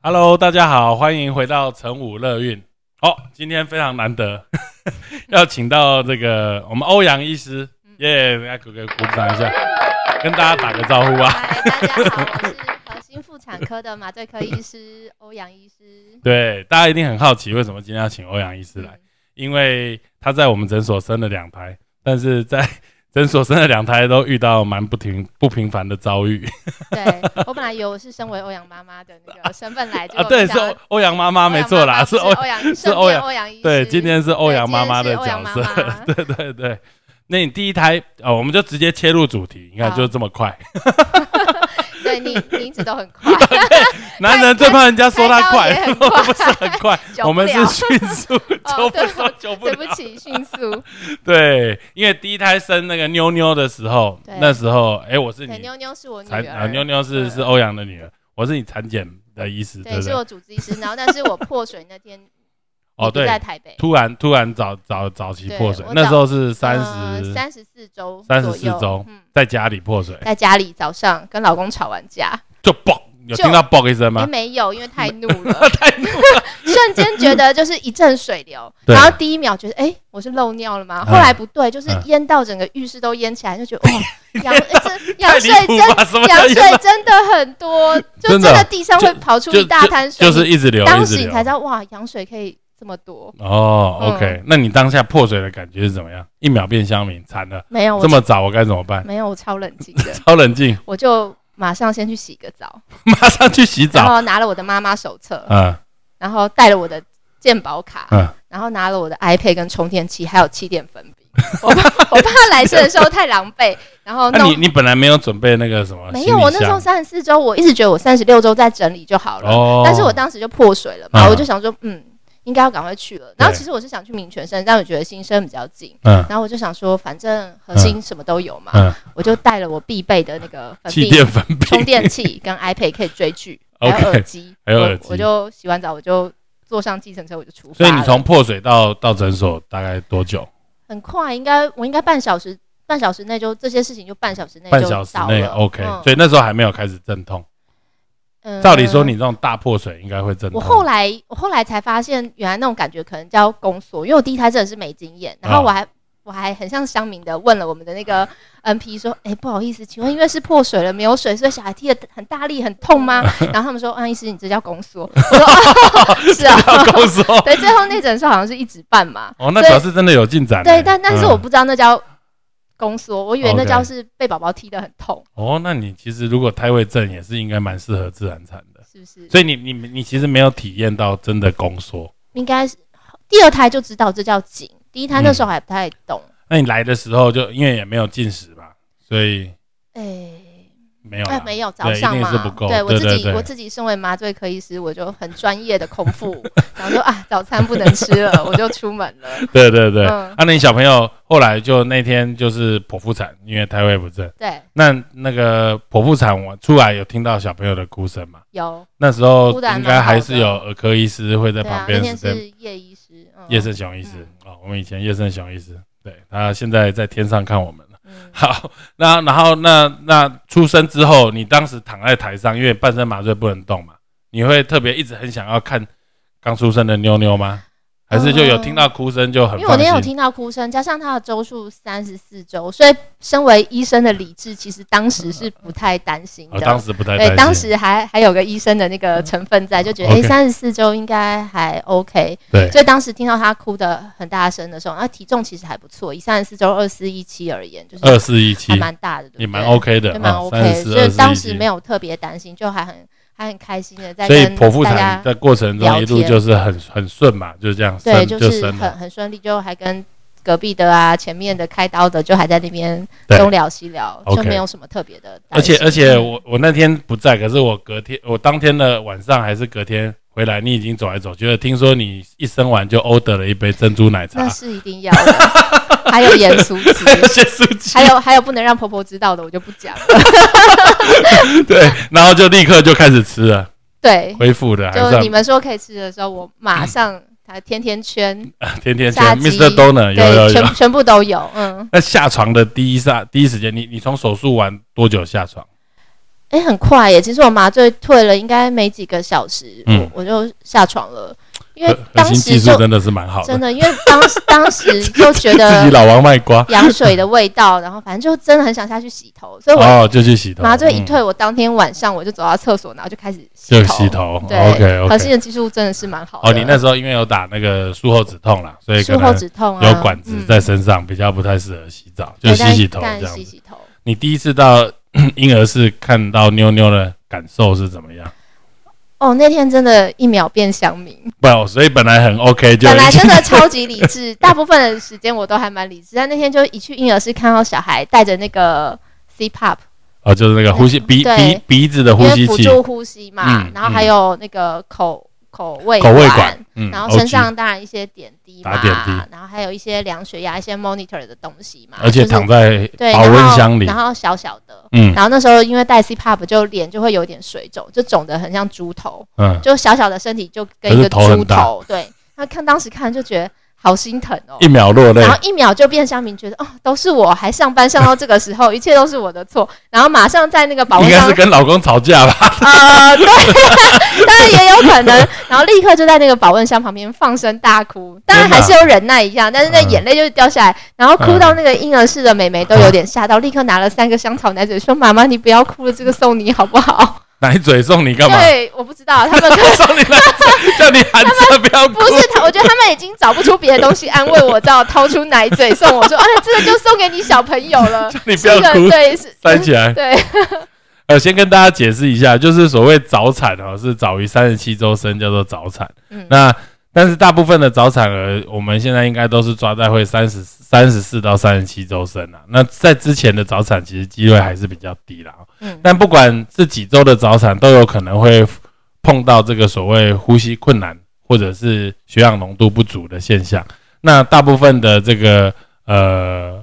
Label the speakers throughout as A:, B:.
A: Hello，大家好，欢迎回到成武乐运。哦，今天非常难得，要请到这个我们欧阳医师，耶，来给给鼓掌一下，跟大家打个招呼啊。
B: 嗨，大家好，我是 核心妇产科的麻醉科医师欧阳医师。
A: 对，大家一定很好奇，为什么今天要请欧阳医师来？因为他在我们诊所生了两胎，但是在诊所生了两胎都遇到蛮不平不平凡的遭遇。
B: 对我本来以为我是身为欧阳妈妈的那个身份来，
A: 啊，对，是欧欧阳妈妈，没错啦，
B: 是
A: 欧
B: 欧阳，是欧阳欧阳。
A: 对，今天是欧阳妈妈的角色 对对对，那你第一胎哦，我们就直接切入主题，你看就这么快。
B: 对你你一直都很快，
A: 男人最怕人家说他快 不是很快，我们是迅速，
B: 哦
A: 久不
B: 对
A: 说久不了。
B: 对不起，迅速。
A: 对，因为第一胎生那个妞妞的时候，那时候哎，我是
B: 对，
A: 你
B: 妞妞是我女
A: 儿啊，
B: 儿，
A: 妞妞是
B: 嗯
A: 是欧阳的女儿，我是你产检的医师，对？
B: 是我主治医师。然后，但是我破水那天
A: 哦，对，
B: 台北，
A: 突然突然早早早期破水那时候是三十
B: 呃三十四周，
A: 三十四周
B: 嗯，
A: 在家里破水，
B: 在家里早上跟老公吵完架，
A: 就爆，有
B: 就
A: 听到爆一声
B: 也
A: 吗？
B: 没有，因为太怒了。
A: 太怒了，
B: 瞬间觉得就是一阵水流，然后第一秒觉得哎、诶我是漏尿了吗？
A: 嗯。
B: 后来不对，就是
A: 嗯。
B: 淹到整个浴室都淹起来，就觉得哇，羊羊水真羊水真的很多，就
A: 真的
B: 地上会跑出一大滩水，
A: 就是一直流，
B: 当时你才知道哇，羊水可以这么多。
A: 哦
B: 嗯
A: ，OK，那你当下破水的感觉是怎么样？一秒变香民，惨了，
B: 没有，我
A: 这么早我该怎么办？
B: 没有，我超冷静的，
A: 超冷静，
B: 我就马上先去洗个澡，
A: 马上去洗澡
B: 然
A: 澡。
B: 后拿了我的妈妈手册，
A: 嗯
B: 然后带了我的健保卡，
A: 嗯，
B: 然后拿了我的 iPad 跟充电器，还有气垫粉笔。我怕我怕来生的时候太狼狈，然后弄
A: 那你你本来没有准备那个什么？
B: 没有。我那时候三十四周，我一直觉得我三十六周再整理就好了，
A: 哦，
B: 但是我当时就破水了嘛，
A: 嗯
B: 我就想说，嗯，应该要赶快去了。然后其实我是想去民权生，但我觉得新生比较近，
A: 嗯。
B: 然后我就想说，反正核心什么都有嘛，
A: 嗯，
B: 我就带了我必备的那个粉
A: 气、垫粉饼
B: 充电器跟 iPad 可以追剧，还
A: OK，
B: 有耳机，我
A: 还有耳机。
B: 我就洗完澡我就坐上计程车我就出发。
A: 所以你从破水到到诊所大概多久？
B: 很快，应该我应该半小时，半小时内就这些事情就半小时内
A: 半
B: 就
A: 小时内 OK，
B: 嗯。
A: 所以那时候还没有开始阵痛。
B: 嗯
A: 照理说你这种大破水应该会阵痛。
B: 我后来我后来才发现，原来那种感觉可能叫宫缩，因为我第一胎真的是没经验，然后
A: 哦
B: 我还、我还很像乡民的问了我们的那个 NP 说，哎、不好意思，请问因为是破水了没有水，所以小孩踢的很大力很痛吗？然后他们说，安医师你这叫宫缩，我说 哦是啊，
A: 宫缩
B: 对，最后那诊是好像是一指半嘛，
A: 哦，那表示真的有进展欸。
B: 对，但但是
A: 嗯
B: 我不知道那叫宫缩，我以为那叫是被宝宝踢得很痛，
A: 哦，那你其实如果胎位正也是应该蛮适合自然产的。
B: 是不是？
A: 所以你你你其实没有体验到真的宫缩。
B: 应该是第二胎就知道这叫紧，第一胎那时候还不太懂。
A: 那你来的时候就因为也没有进食吧，所以
B: 哎、
A: 没有
B: 没有早上嘛，对我自己，我自己身为麻醉科医师，我就很专业的空腹，然后就啊，早餐不能吃了，我就出门了。
A: 对对对。
B: 嗯
A: 啊，那你小朋友后来就那天就是剖腹产，因为胎位不正。
B: 对，
A: 那那个剖腹产我出来有听到小朋友的哭声嘛？
B: 有，
A: 那时候应该还是有儿科医师会在
B: 对啊，
A: 旁边
B: 那天
A: 是
B: 是叶医师，嗯
A: 叶胜雄医师哦，我们以前叶胜雄医师，对他现在在天上看我们了。好，那然后那那出生之后，你当时躺在台上，因为半身麻醉不能动嘛，你会特别一直很想要看刚出生的妞妞吗？还是就有听到哭声就很
B: 因为我那天有？听到哭声，加上他的周数三十四周，所以身为医生的理智，其实当时是不太担心、的。
A: 哦当时不太担
B: 对，当时还还有个医生的那个成分在，就觉得哎
A: ，OK
B: 三十四周应该还 OK。
A: 对
B: 所以当时听到他哭的很大声的时候，那体重其实还不错，以三十四周二四一七而言，就是
A: 二四一七
B: 还蛮大的，
A: 也蛮 OK 的，
B: 也蛮
A: 哦 OK，34
B: 所以当时没有特别担心，就还很还很开心的在
A: 所以剖腹产的过程中一路就是很很顺嘛，就是这样
B: 对，就是很。很顺利，就还跟隔壁的啊、前面的开刀的，就还在那边东聊西聊，就没有什么特别的
A: 而且。而且我我那天不在，可是我隔天我当天的晚上还是隔天回来，你已经走来走去了。听说你一生完就 order 了一杯珍珠奶茶
B: 那，是一定要的，还有盐酥鸡，
A: 些书记，
B: 还有还有不能让婆婆知道的，我就不讲了。
A: 对，然后就立刻就开始吃了，
B: 对，
A: 恢复的
B: 就
A: 算
B: 你们说可以吃的时候，我马上还甜甜圈，
A: 天天吃
B: 炸鸡
A: Mr. Donut 有有，有
B: 全。全部都有。嗯，
A: 那下床的第一下第一时间，你你从手术完多久下床？
B: 哎，很快耶！其实我麻醉退了，应该没几个小时，
A: 嗯
B: 我我就下床了，因为
A: 核心技
B: 时就
A: 术真的是蛮好的，
B: 真的，因为当时当时 就觉得
A: 自己老王卖瓜
B: 羊水的味道，然后反正就真的很想下去洗头，所以我
A: 哦，就去洗头。嗯
B: 麻醉一退，我当天晚上我就走到厕所，然后就开始
A: 就
B: 头。
A: 洗头。
B: 对
A: OK
B: 核心。的技术真的是蛮好的。
A: 哦，你那时候因为有打那个术后止痛啦，所以
B: 术后止痛啊，
A: 有管子
B: 嗯
A: 在身上，比较不太适合洗澡，就洗洗头这样子。
B: 洗洗头。
A: 你第一次到 婴儿室看到妞妞的感受是怎么样？
B: 哦，那天真的一秒变乡民，
A: 不，所以本来很 OK，就
B: 本来真的超级理智，大部分的时间我都还蛮理智，但那天就一去婴儿室看到小孩带着那个 CPAP，
A: 哦，就是那个呼吸鼻鼻鼻子的呼吸器、
B: 辅助呼吸嘛，
A: 嗯。
B: 然后还有那个口口味
A: 口味管，嗯，
B: 然后身上当然一些点滴嘛，
A: 打点滴
B: 然后还有一些量血压、一些 monitor 的东西嘛，
A: 而且躺在
B: 对
A: 保温箱里
B: 然，后小小的，
A: 嗯
B: 然后那时候因为戴 CPAP 就脸就会有点水肿，就肿得很像猪头，
A: 嗯，
B: 就小小的身体就跟一个猪头，对，那看当时看就觉得好心疼哦
A: 一。秒落泪
B: 然，后一秒就变乡民，觉得哦，都是我，还上班上到这个时候，一切都是我的错。然后马上在那个保温箱
A: 应该是，跟老公吵架吧？
B: 呃，对，当然也有可能。然后立刻就在那个保温箱旁边放声大哭，当然还是有忍耐一下，但是那
A: 嗯
B: 眼泪就是掉下来，然后哭到那个婴儿室的美眉都有点吓到，立刻拿了三个香草奶嘴说：“妈妈，你不要哭了，这个送你好不好
A: 奶嘴送你？”干嘛？
B: 对，我不知道，他们
A: 送你奶嘴，叫你含着不要哭
B: 不。是他，我觉得他们已经找不出别的东西安慰我，只好掏出奶嘴送我说：“啊，这个就送给你小朋友了。”
A: 你不要
B: 这个
A: 哭
B: 对，是
A: 塞起来。
B: 对，
A: 呃，先跟大家解释一下，就是所谓早产哦，是早于三十七周生叫做早产。
B: 嗯
A: 那但是大部分的早产儿，我们现在应该都是抓在会三十三十四到三十七周生啊。那在之前的早产，其实机会还是比较低啦。
B: 嗯
A: 但不管是几周的早产，都有可能会碰到这个所谓呼吸困难或者是血氧浓度不足的现象。那大部分的这个呃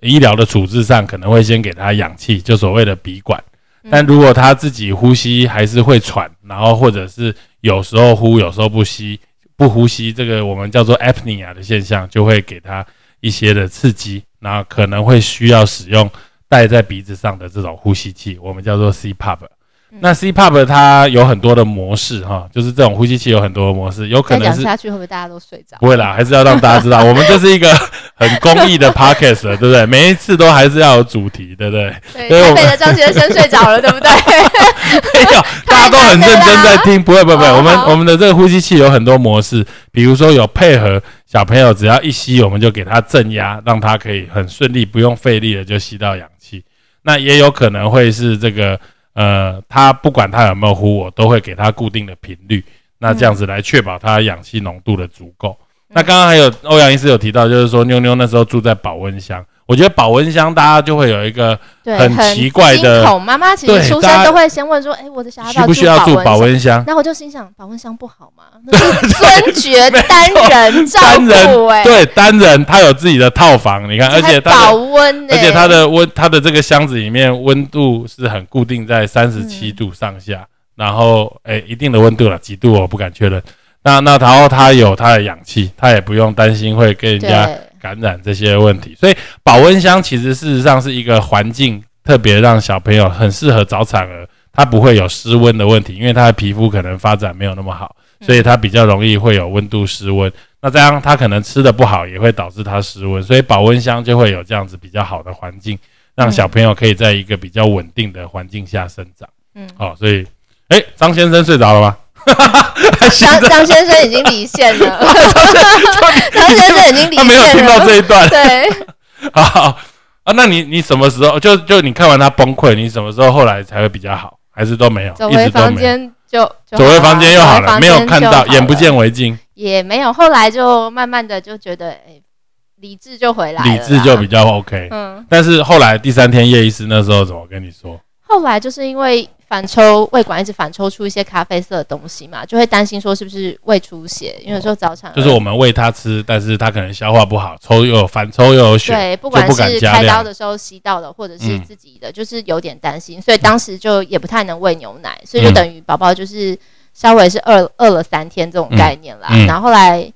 A: 医疗的处置上，可能会先给他氧气，就所谓的鼻管。
B: 嗯
A: 但如果他自己呼吸还是会喘，然后或者是有时候呼，有时候不吸，不呼吸，这个我们叫做 apnea 的现象，就会给他一些的刺激，那可能会需要使用戴在鼻子上的这种呼吸器，我们叫做 CPAP。那 CPAP 它有很多的模式哈，就是这种呼吸器有很多的模式，有可
B: 再
A: 能是
B: 讲下去会不会大家都睡着？
A: 不会啦，还是要让大家知道，我们这是一个 很公益的 podcast，对不对？每一次都还是要有主题，对不对？
B: 对，
A: 所以我们
B: 台北的张先生睡着了，对不对？
A: 没有，大家都很认真在听，不会不会不会。
B: 哦
A: 我们
B: 好
A: 我们的这个呼吸器有很多模式，比如说有配合小朋友，只要一吸，我们就给他正压，让他可以很顺利，不用费力的就吸到氧气。那也有可能会是这个呃，他不管他有没有呼，我都会给他固定的频率，那这样子来确保他氧气浓度的足够。那刚刚还有欧阳医师有提到，就是说妞妞那时候住在保温箱，我觉得保温箱大家就会有一个，很奇怪的
B: 惊恐。妈妈其
A: 对
B: 实出生都会先问说：“哎，我的小孩
A: 需不需要住保？”温箱？
B: 那我就心想，保温箱不好吗？那是尊爵单人照
A: 单人
B: 顾，哎，
A: 对单人，他有自己的套房，你看，而且
B: 还保温呢，
A: 而且他的温，他的这个箱子里面温度是很固定在三十七度上下，然后诶、一定的温度了，几度我不敢确认。那那然后他有他的氧气，他也不用担心会跟人家
B: 对
A: 感染这些问题。所以保温箱其实事实上是一个环境，特别让小朋友很适合早产儿，他不会有失温的问题，因为他的皮肤可能发展没有那么好，所以他比较容易会有温度失温。那这样他可能吃的不好，也会导致他失温，所以保温箱就会有这样子比较好的环境，让小朋友可以在一个比较稳定的环境下生长。
B: 嗯，
A: 好、所以，哎，张先生睡着了吗？
B: 张张先生已经离线了，张先生已经离线
A: 他没有听到这，一段。
B: 对，
A: 好啊，那你你什么时候就就你看完他崩溃，你什么时候后来才会比较好？还是都没有？
B: 走回
A: 一直都没有。
B: 房间就就
A: 走回房间又好了，没有看到，眼不见为净。
B: 也没有，后来就慢慢的就觉得，哎、理智就回来了，
A: 理智就比较 OK。
B: 嗯。
A: 但是后来第三天叶医师那时候怎么跟你说？
B: 后来就是因为反抽胃管一直反抽出一些咖啡色的东西嘛，就会担心说是不是胃出血，因为有时候早产儿
A: 就是我们喂他吃，但是他可能消化不好，抽又有反抽又有血，
B: 对，不管是开刀。的时候吸到的，或者是
A: 嗯
B: 自己的，就是有点担心，所以当时就也不太能喂牛奶，所以就
A: 嗯
B: 等于宝宝就是稍微是饿饿了三天这种概念啦。
A: 嗯嗯
B: 然后后来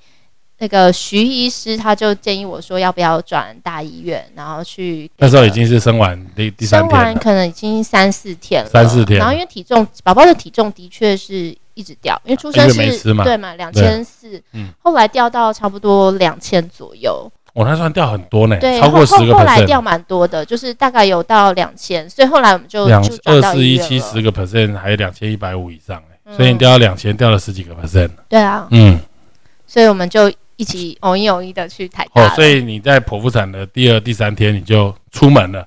B: 那个徐医师他就建议我说要不要转大医院，然后去
A: 那时候已经是生完第第三
B: 生
A: 天了，
B: 完可能已经三四天了，
A: 三四天
B: 然后因为体重宝宝的体重的确是一直掉，因为出生
A: 因为没吃嘛
B: 是对嘛两千四
A: 嗯，
B: 后来掉到差不多两千左右。
A: 我那算掉很多呢，
B: 对，
A: 超过十个
B: 后后后来
A: percent，
B: 掉蛮多的，就是大概有到两千，所以后来我们就
A: 两
B: 就转
A: 二四一七十个 percent，还有两千一百五以上所以你掉到两千，掉了十几个 percent。
B: 对啊，
A: 嗯，
B: 所以我们就一起偶一偶一的去台大
A: 哦。，所以你在剖腹产的第二、第三天你就出门了，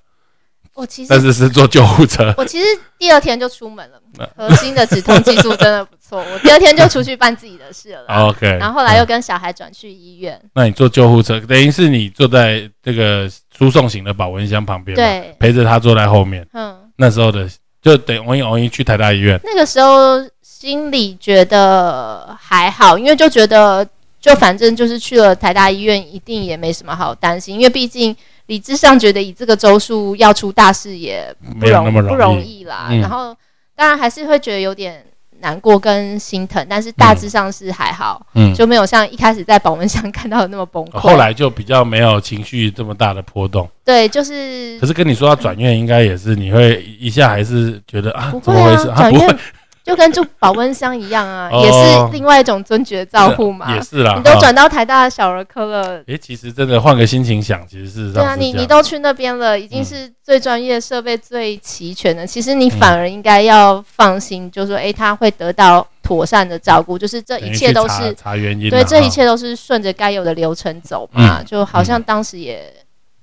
B: 我其实但
A: 是是坐救护车。
B: 我其实第二天就出门了
A: 嗯，
B: 核心的止痛技术真的不错。我第二天就出去办自己的事了，
A: OK，
B: 然后后来又
A: 嗯
B: 跟小孩转去医院。
A: 那你坐救护车，等于是你坐在这个输送型的保温箱旁边，，
B: 对，
A: 陪着他坐在后面。
B: 嗯，
A: 那时候的就等于偶一偶一去台大医院，
B: 那个时候心里觉得还好，因为就觉得就反正就是去了台大医院，一定也没什么好担心，因为毕竟理智上觉得以这个周数要出大事也不
A: 没有那么
B: 容不容
A: 易。
B: 啦。
A: 嗯
B: 然后当然还是会觉得有点难过跟心疼，但是大致上是还好，
A: 嗯，
B: 就没有像一开始在保温箱看到的那么崩溃。
A: 后来就比较没有情绪这么大的波动。
B: 对，就是
A: 可是跟你说要转院，应该也是你会一下还是觉得啊怎么回事？
B: 啊，
A: 啊，不会
B: 转院，就跟住保温箱一样啊，
A: 哦
B: 也是另外一种尊爵照护嘛。
A: 也是啦。
B: 你都转到台大的小儿科了，
A: 哎，其实真的换个心情想，其实是
B: 对啊，你你都去那边了，已经
A: 嗯
B: 是最专业、设备最齐全的。其实你反而应该要放心，就说，哎，他会得到妥善的照顾，就是这一切都是
A: 查原因啊，
B: 对，这一切都是顺着该有的流程走嘛。
A: 嗯
B: 就好像当时也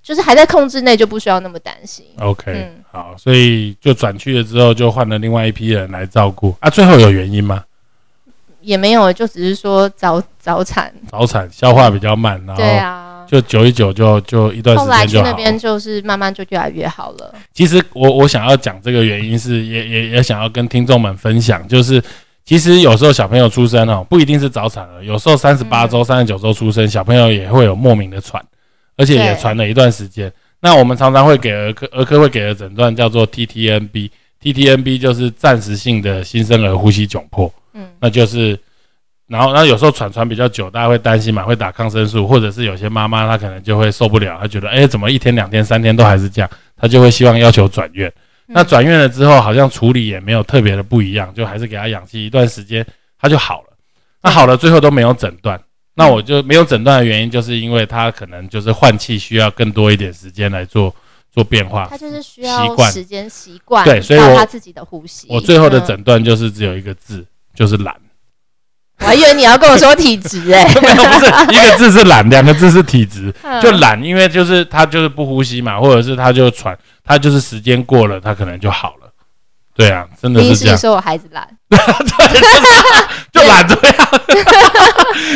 B: 就是还在控制内，就不需要那么担心。
A: OK，、
B: 嗯
A: 好，所以就转去了之后，就换了另外一批人来照顾啊。最后有原因吗？
B: 也没有，就只是说早早产，
A: 早产消化比较慢，然后对
B: 啊。
A: 就久一久就就一段时
B: 后来
A: 间就好。
B: 去那边就是慢慢就越来越好了。
A: 其实我我想要讲这个原因是也也也想要跟听众们分享，就是其实有时候小朋友出生哦，不一定是早产儿，有时候三十八
B: 嗯
A: 周、三十九周出生，小朋友也会有莫名的喘，而且也
B: 对
A: 喘了一段时间。那我们常常会给儿科儿科会给的诊断叫做 TTNB，TTNB 就是暂时性的新生儿呼吸窘迫。
B: 嗯，
A: 那就是，然后，然后有时候喘喘比较久，大家会担心嘛，会打抗生素，或者是有些妈妈她可能就会受不了，她觉得，哎，怎么一天、两天、三天都还是这样，她就会希望要求转院。那
B: 嗯
A: 转院了之后，好像处理也没有特别的不一样，就还是给她氧气一段时间，她就好了。那好了，最后都没有诊断。那我就没有诊断的原因，就是因为他可能就是换气需要更多一点时间来做做变化。
B: 他就是需要时间习惯，
A: 对所以我
B: 他自己的呼吸。
A: 我最后的
B: 嗯
A: 诊断就是只有一个字，就是懒。
B: 我还以为你要跟我说体质哎、
A: 没有，不是 一个字是懒，两个字是体质。
B: 嗯
A: 就懒，因为就是他就是不呼吸嘛，或者是他就喘，他就是时间过了，他可能就好了。对啊，真的是这样，
B: 师说我孩子懒，
A: 就懒这样。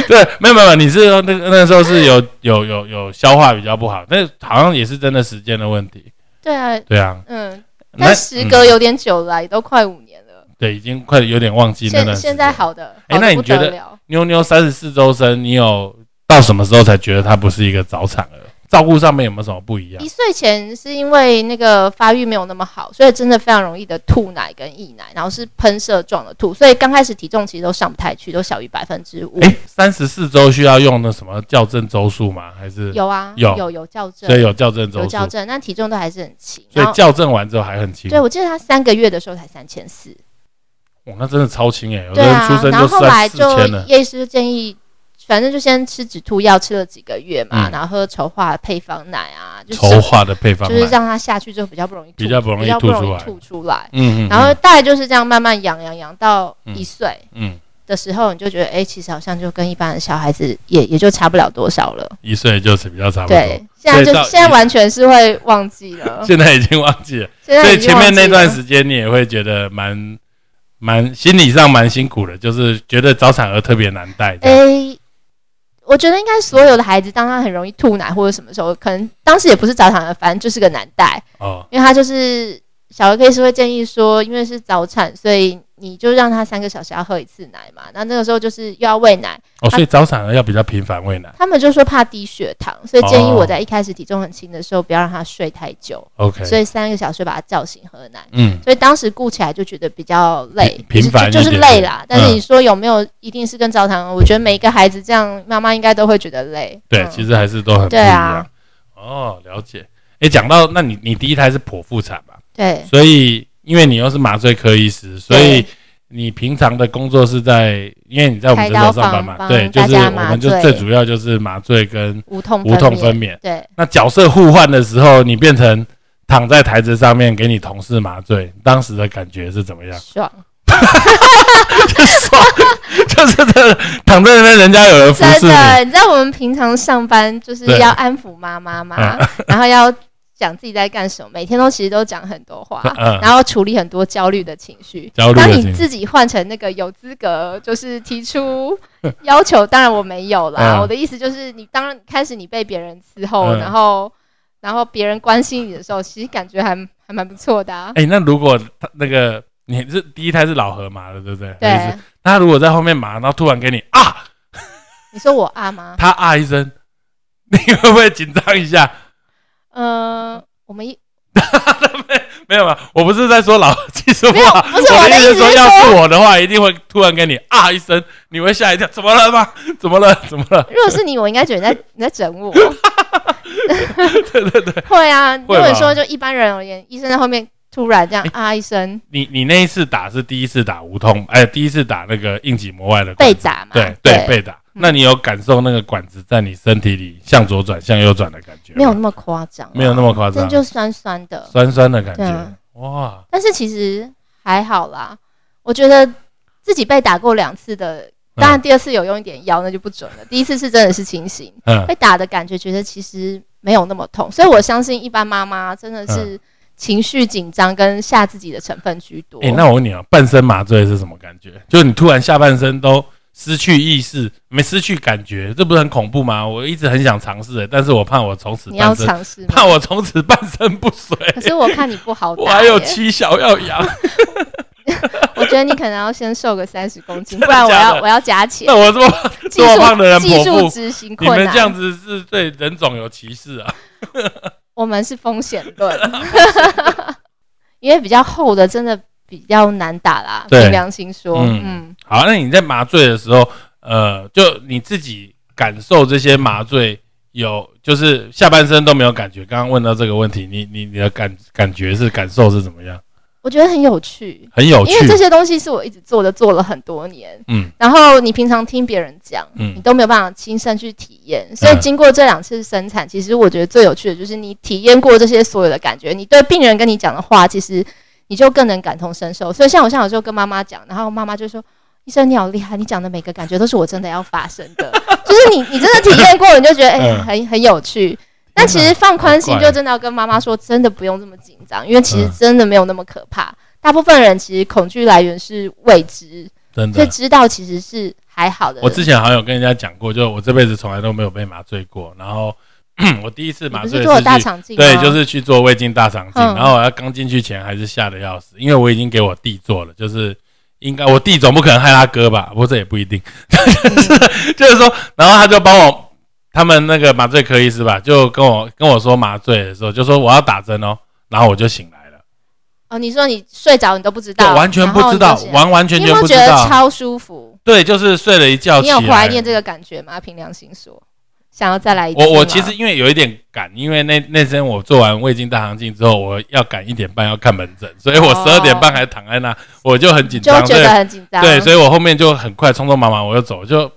A: 对，没有 没有，没有你是说那个那时候是有有有有消化比较不好，那好像也是真的时间的问题。
B: 对啊，
A: 对啊，
B: 嗯，
A: 那
B: 但时隔有点久了啊，也都快五年了，
A: 对，已经快有点忘记那段。
B: 现现在好的，
A: 哎那你觉得妞妞三十四周生，你有到什么时候才觉得她不是一个早产儿？照顾上面有没有什么不一样
B: 一？岁前是因为那个发育没有那么好，所以真的非常容易的吐奶跟溢奶，然后是喷射状的吐，所以刚开始体重其实都上不太去，都小于百分之五。
A: 哎，三十四周需要用那什么校正周数吗？还是
B: 有啊，
A: 有
B: 有有校正，
A: 所以有校正周数，
B: 有校正，但体重都还是很轻。
A: 所以校正完之后还很轻。
B: 对我记得他三个月的时候才三千四，
A: 哇，那真的超轻哎！有的人
B: 对啊
A: 出，生
B: 然后
A: 就三四
B: 后来就
A: 千了。
B: 叶医师建议，反正就先吃止吐药，吃了几个月嘛，
A: 嗯
B: 然后喝稠化配方奶啊，就是
A: 筹划的配方
B: 就是，让它下去之后比较不容易吐，
A: 比较不容易
B: 比较不容易
A: 吐出来
B: 吐出来。
A: 嗯嗯，
B: 然后大概就是这样慢慢养养养到
A: 嗯
B: 一岁
A: 嗯，
B: 的时候，你就觉得，哎、其实好像就跟一般的小孩子也也就差不了多少了。
A: 一岁就是比较差不多。
B: 对，现在就
A: 所以到
B: 现在完全是会忘记了。
A: 现在已经忘记了，
B: 现在已经
A: 所以前面那段时间你也会觉得蛮蛮心理上蛮辛苦的，就是觉得早产儿特别难带。这样
B: 诶、我觉得应该所有的孩子，当他很容易吐奶或者什么时候，可能当时也不是早产儿，反正就是个难带，
A: 哦，
B: 因为他就是小儿科医师会建议说，因为是早产，所以你就让他三个小时要喝一次奶嘛。那那个时候就是又要喂奶，
A: 哦，所以早产儿要比较频繁喂奶。
B: 他们就说怕低血糖，所以建议
A: 哦
B: 我在一开始体重很轻的时候，不要让他睡太久
A: ，OK，
B: 所以三个小时把他叫醒喝奶。
A: 嗯，
B: 所以当时顾起来就觉得比较累，
A: 频
B: 繁就就是累啦。但是
A: 嗯
B: 你说有没有一定是跟早产儿？我觉得每一个孩子这样，妈妈应该都会觉得累。
A: 对，
B: 嗯
A: 其实还是都很
B: 对啊。
A: 哦，了解。诶，讲到那你你第一胎是剖腹产吧？
B: 对
A: 所以因为你又是麻醉科医师，所以你平常的工作是在，因为你在我们诊所上班嘛，对，就是我们就最主要就是麻醉跟
B: 无痛
A: 无痛分娩。
B: 对，
A: 那角色互换的时候，你变成躺在台子上面给你同事麻醉，当时的感觉是怎么样？
B: 爽，
A: 爽，就是这躺在那边，人家有人服侍你，
B: 真的。你知道我们平常上班就是要安抚妈妈嘛，然后要讲自己在干什么，每天都其实都讲很多话，
A: 嗯
B: 然后处理很多焦虑的情绪。
A: 焦虑
B: 当你自己换成那个有资格，就是提出要求，当然我没有啦。
A: 嗯
B: 我的意思就是，你当开始你被别人伺候，
A: 嗯
B: 然后然后别人关心你的时候，其实感觉还还蛮不错的、啊。
A: 哎、那如果他那个你是第一胎是老河马的，对不对？
B: 对，
A: 那他如果在后面马，然后突然给你啊，
B: 你说我啊吗？
A: 他啊一声，你会不会紧张一下？
B: 嗯、我们一
A: 没有吧？我不是在说老何技术不
B: 是我的
A: 意思是说，要是我的话，一定会突然跟你啊一声，你会吓一跳，怎么了吗？怎么了？怎么了？
B: 如果是你，我应该觉得你在你在整我。
A: 对对对，
B: 会啊，如
A: 会吧
B: 果说就一般人而言，医生在后面突然这样啊一声
A: 你你那一次打是第一次打无痛，哎，第一次打那个应急膜外的
B: 被打嘛，
A: 对对被打。那你有感受那个管子在你身体里向左转向右转的感觉？
B: 没有那么夸张啊，
A: 没有那么夸张
B: 但，就酸酸的。
A: 酸酸的感觉
B: 啊。
A: 哇，
B: 但是其实还好啦，我觉得自己被打过两次的，当然第二次有用一点药，那就不准了。第一次是真的是清醒，
A: 嗯
B: 被打的感觉觉得其实没有那么痛，所以我相信一般妈妈真的
A: 嗯
B: 是情绪紧张跟吓自己的成分居多。
A: 哎、那我问你啊，半身麻醉是什么感觉？就是你突然下半身都失去意识，没失去感觉，这不是很恐怖吗？我一直很想尝试，但是我怕我从此
B: 你要尝试？
A: 怕我从此半身不遂。
B: 可是我看你不好打，
A: 我还有七小要养，
B: 我觉得你可能要先瘦个三十公斤，不然我要我要加钱
A: 那。我这么么胖的人
B: 术技术执行困难，
A: 们这样子是对人种有歧视啊？
B: 我们是风险论，因为比较厚的真的比较难打啦。
A: 对
B: 凭良心说，
A: 嗯
B: 嗯，
A: 好，那你在麻醉的时候，呃，就你自己感受这些麻醉有，就是下半身都没有感觉。刚刚问到这个问题，你你你的感感觉是感受是怎么样？
B: 我觉得很有趣，
A: 很有趣
B: 因为，这些东西是我一直做的，做了很多年。
A: 嗯
B: 然后你平常听别人讲，
A: 嗯
B: 你都没有办法亲身去体验。所以
A: 嗯
B: 经过这两次生产，其实我觉得最有趣的就是你体验过这些所有的感觉，你对病人跟你讲的话，其实你就更能感同身受。所以像我像有时候跟妈妈讲，然后妈妈就说：“医生你好厉害，你讲的每个感觉都是我真的要发生的。”就是你你真的体验过，你就觉得哎、
A: 嗯
B: 很很有趣。但其实放宽心，就真的要跟妈妈说，真的不用这么紧张，因为其实
A: 嗯
B: 真的没有那么可怕。大部分人其实恐惧来源是未知，
A: 真的。
B: 所以知道其实是还好的。
A: 我之前好像有跟人家讲过，就我这辈子从来都没有被麻醉过。然后我第一次麻
B: 醉不是做大肠镜？
A: 对，就是去做胃镜大肠镜。
B: 嗯
A: 然后我要刚进去前还是吓得要死，因为我已经给我弟做了，就是应该我弟总不可能害他哥吧？不过这也不一定。就是 就是说，然后他就帮我，他们那个麻醉科医师吧，就跟我跟我说麻醉的时候，就说我要打针哦，然后我就醒来了，
B: 哦，你说你睡着你都不知道，
A: 完全不知道完完全
B: 你有没有
A: 全不知道。
B: 觉得超舒服？
A: 对，就是睡了一觉
B: 你。有怀念这个感觉吗？凭良心说，想要再来一次
A: 我我其实因为有一点赶，因为那那天我做完胃镜大肠镜之后，我要赶一点半要看门诊，所以我
B: 哦
A: 十二点半还躺在那，我就很紧张，
B: 就觉得
A: 对
B: 很紧张，
A: 对，所以我后面就很快匆匆忙忙我就走，就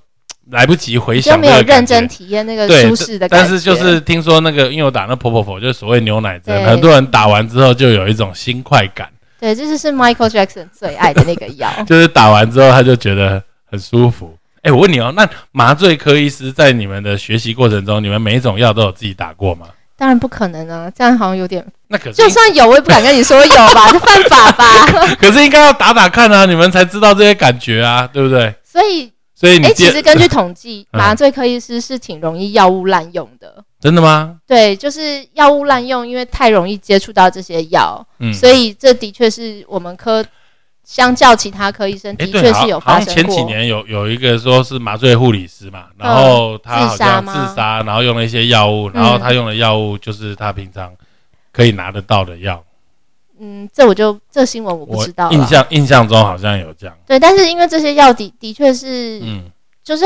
A: 来不及回想
B: 就没有认真。体验那个舒适的感觉。
A: 但是就是听说那个，因为我打那婆婆婆，就是所谓牛奶针，很多人打完之后就有一种新快感，
B: 对，这就是 Michael Jackson 最爱的那个药。
A: 就是打完之后他就觉得很舒服。哎、我问你哦，那麻醉科医师在你们的学习过程中，你们每一种药都有自己打过吗？
B: 当然不可能啊，这样好像有点，
A: 那可是
B: 就算有，我也不敢跟你说有吧，这犯法吧。
A: 可是应该要打打看啊，你们才知道这些感觉啊，对不对？
B: 所以哎，
A: 所以你第
B: 其实根据统计，
A: 嗯
B: 麻醉科医师是挺容易药物滥用的。
A: 真的吗？
B: 对，就是药物滥用，因为太容易接触到这些药，
A: 嗯，
B: 所以这的确是我们科相较其他科医生
A: 哎，
B: 的，确是有发生过。
A: 前几年有有一个说是麻醉护理师嘛，然后他好像
B: 自杀吗
A: 自杀，然后用了一些药物，然后他用的药物就是他平常可以拿得到的药。
B: 嗯，这我就这新闻我不知道
A: 印象印象中好像有这样。
B: 对，但是因为这些药的的确是、
A: 嗯，
B: 就是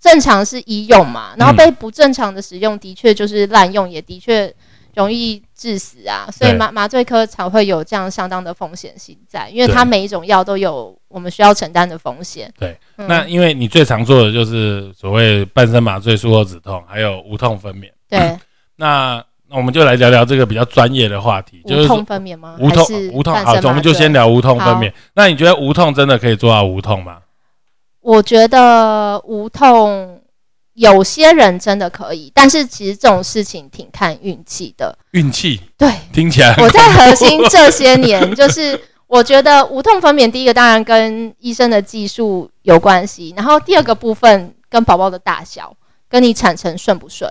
B: 正常是医用嘛，然后
A: 嗯
B: 被不正常的使用，的确就是滥用，也的确容易致死啊。所以麻麻醉科才会有这样相当的风险性在，因为它每一种药都有我们需要承担的风险。
A: 对
B: 嗯，
A: 那因为你最常做的就是所谓半身麻醉、术后止痛，还有无痛分娩。
B: 对
A: 那 那我们就来聊聊这个比较专业的话题，就是
B: 无痛分娩吗？
A: 无痛无痛。好，我们就先聊无痛分娩。那你觉得无痛真的可以做到无痛吗？
B: 我觉得无痛。有些人真的可以，但是其实这种事情挺看运气的。
A: 运气
B: 对，
A: 听起来
B: 我在核心这些年，就是我觉得无痛分娩，第一个当然跟医生的技术有关系，然后第二个部分跟宝宝的大小，跟你产程顺不顺。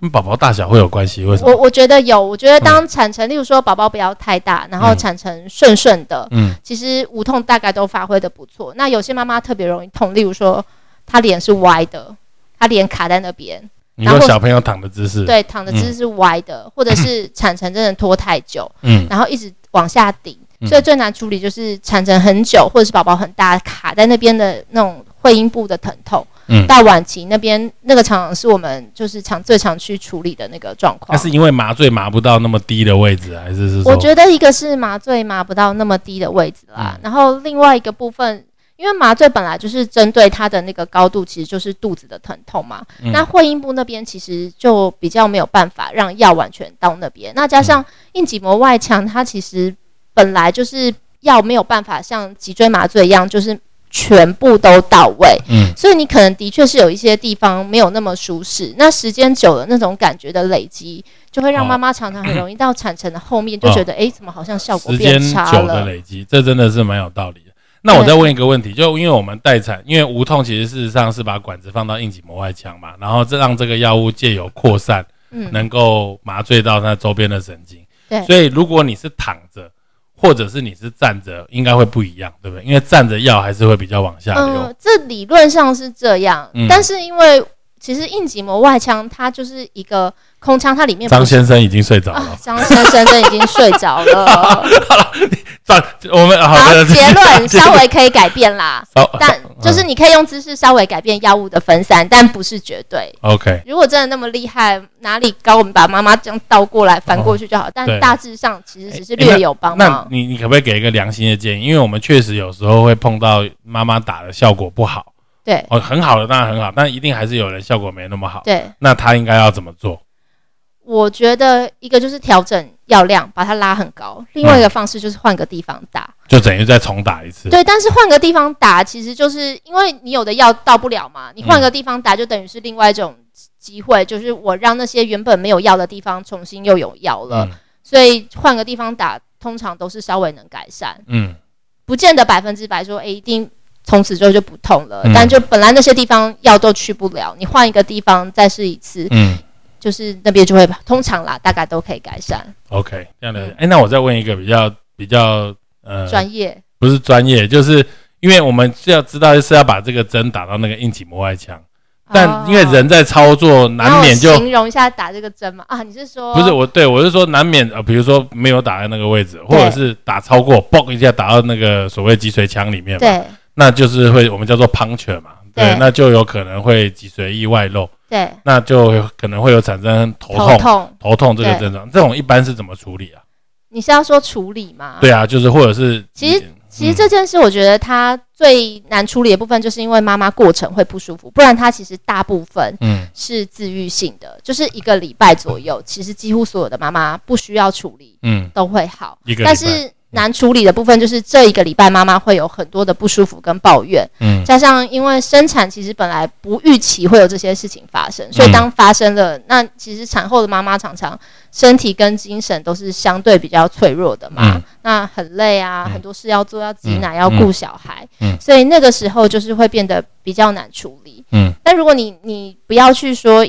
A: 跟宝宝大小会有关系，为什么？
B: 我我觉得有，我觉得当产程，例如说宝宝不要太大，然后
A: 嗯
B: 产程顺顺的，
A: 嗯
B: 其实无痛大概都发挥的不错。那有些妈妈特别容易痛，例如说她脸是歪的，她脸卡在那边，
A: 你
B: 然后
A: 说小朋友躺的姿势，，
B: 对，躺的姿势是歪的，或者是产程真的拖太久，
A: 嗯
B: 然后一直往下顶，
A: 嗯
B: 所以最难处理就是产程很久，或者是宝宝很大卡在那边的那种会阴部的疼痛。
A: 嗯，
B: 到晚期那边那个常常是我们就是常最常去处理的那个状况。
A: 那是因为麻醉麻不到那么低的位置，还是是？
B: 我觉得一个是麻醉麻不到那么低的位置啦，
A: 嗯
B: 然后另外一个部分。因为麻醉本来就是针对它的那个高度，其实就是肚子的疼痛嘛。
A: 嗯
B: 那会阴部那边其实就比较没有办法让药完全到那边。那加上硬脊膜外腔，它其实本来就是药没有办法像脊椎麻醉一样，就是全部都到位。
A: 嗯
B: 所以你可能的确是有一些地方没有那么舒适，那时间久了，那种感觉的累积，就会让
A: 哦
B: 妈妈常常很容易到产程的后面就觉得，哎、怎么好像效果变
A: 时间
B: 差
A: 久的
B: 了？
A: 累积，这真的是蛮有道理的。那我再问一个问题，就因为我们待产，因为无痛其实事实上是把管子放到硬脊膜外腔嘛，然后这让这个药物借由扩散，
B: 嗯，
A: 能够麻醉到它周边的神经。
B: 对
A: 所以如果你是躺着，或者是你是站着，应该会不一样，对不对？因为站着药还是会比较往下流。
B: 嗯，这理论上是这样，
A: 嗯
B: 但是因为其实硬脊膜外腔它就是一个空腔，它里面
A: 张先生已经睡着
B: 啊
A: 了，，
B: 张先生已经睡着了。
A: 张，我们好
B: 好，
A: 的
B: 结论 稍微可以改变啦，
A: 稍
B: 但就是你可以用姿势稍微改变药物的分散，但不是绝对。
A: OK，
B: 如果真的那么厉害，哪里高，我们把妈妈这样倒过来翻过去就好。但大致上其实只是略有帮
A: 那
B: 忙。
A: 你你可不可以给一个良心的建议？因为我们确实有时候会碰到妈妈打的效果不好，
B: 对
A: 哦，很好的当然很好，但一定还是有人效果没那么好。
B: 对，
A: 那他应该要怎么做？
B: 我觉得一个就是调整药量，把它拉很高；另外一个方式就是换个地方打。
A: 就等于再重打一次。
B: 对，但是换个地方打，其实就是因为你有的药到不了嘛，你换个地方打就等于是另外一种机会，就是我让那些原本没有药的地方重新又有药了。
A: 嗯
B: 所以换个地方打，通常都是稍微能改善。
A: 嗯
B: 不见得百分之百说，诶，一定从此之后就不痛了。
A: 嗯
B: 但就本来那些地方药都去不了，你换一个地方再试一次，
A: 嗯
B: 就是那边就会通常啦，大概都可以改善。
A: ，OK，这样的。
B: 嗯
A: 哎、那我再问一个比较比较呃，
B: 专业，
A: 不是专业，就是因为我们是要知道是要把这个针打到那个硬脊膜外腔，但因为人在操作，难免就
B: 形容一下打这个针嘛啊，你是说
A: 不是我对我是说难免呃，比如说没有打在那个位置，或者是打超过，嘣一下打到那个所谓脊髓腔里面嘛，
B: 对。
A: 那就是会我们叫做 puncture 嘛，对，
B: 对。
A: 那就有可能会脊髓意外露，
B: 对。
A: 那就有可能会有产生头痛、
B: 头痛，
A: 头痛这个症状，这种一般是怎么处理啊？
B: 你是要说处理吗？
A: 对啊，就是或者是
B: 其实其实这件事，我觉得它最难处理的部分，就是因为妈妈过程会不舒服，不然它其实大部分
A: 嗯。
B: 是自愈性的，就是一个礼拜左右，其实几乎所有的妈妈不需要处理
A: 嗯。
B: 都会好。
A: 一个。
B: 但是难处理的部分就是这一个礼拜妈妈会有很多的不舒服跟抱怨，
A: 嗯。
B: 加上因为生产其实本来不预期会有这些事情发生，所以当发生了，那其实产后的妈妈常常身体跟精神都是相对比较脆弱的嘛，
A: 嗯。
B: 那很累啊，
A: 嗯。
B: 很多事要做，要挤奶，
A: 嗯。
B: 要顾小孩，
A: 嗯。
B: 所以那个时候就是会变得比较难处理。
A: 嗯。
B: 但如果你你不要去说，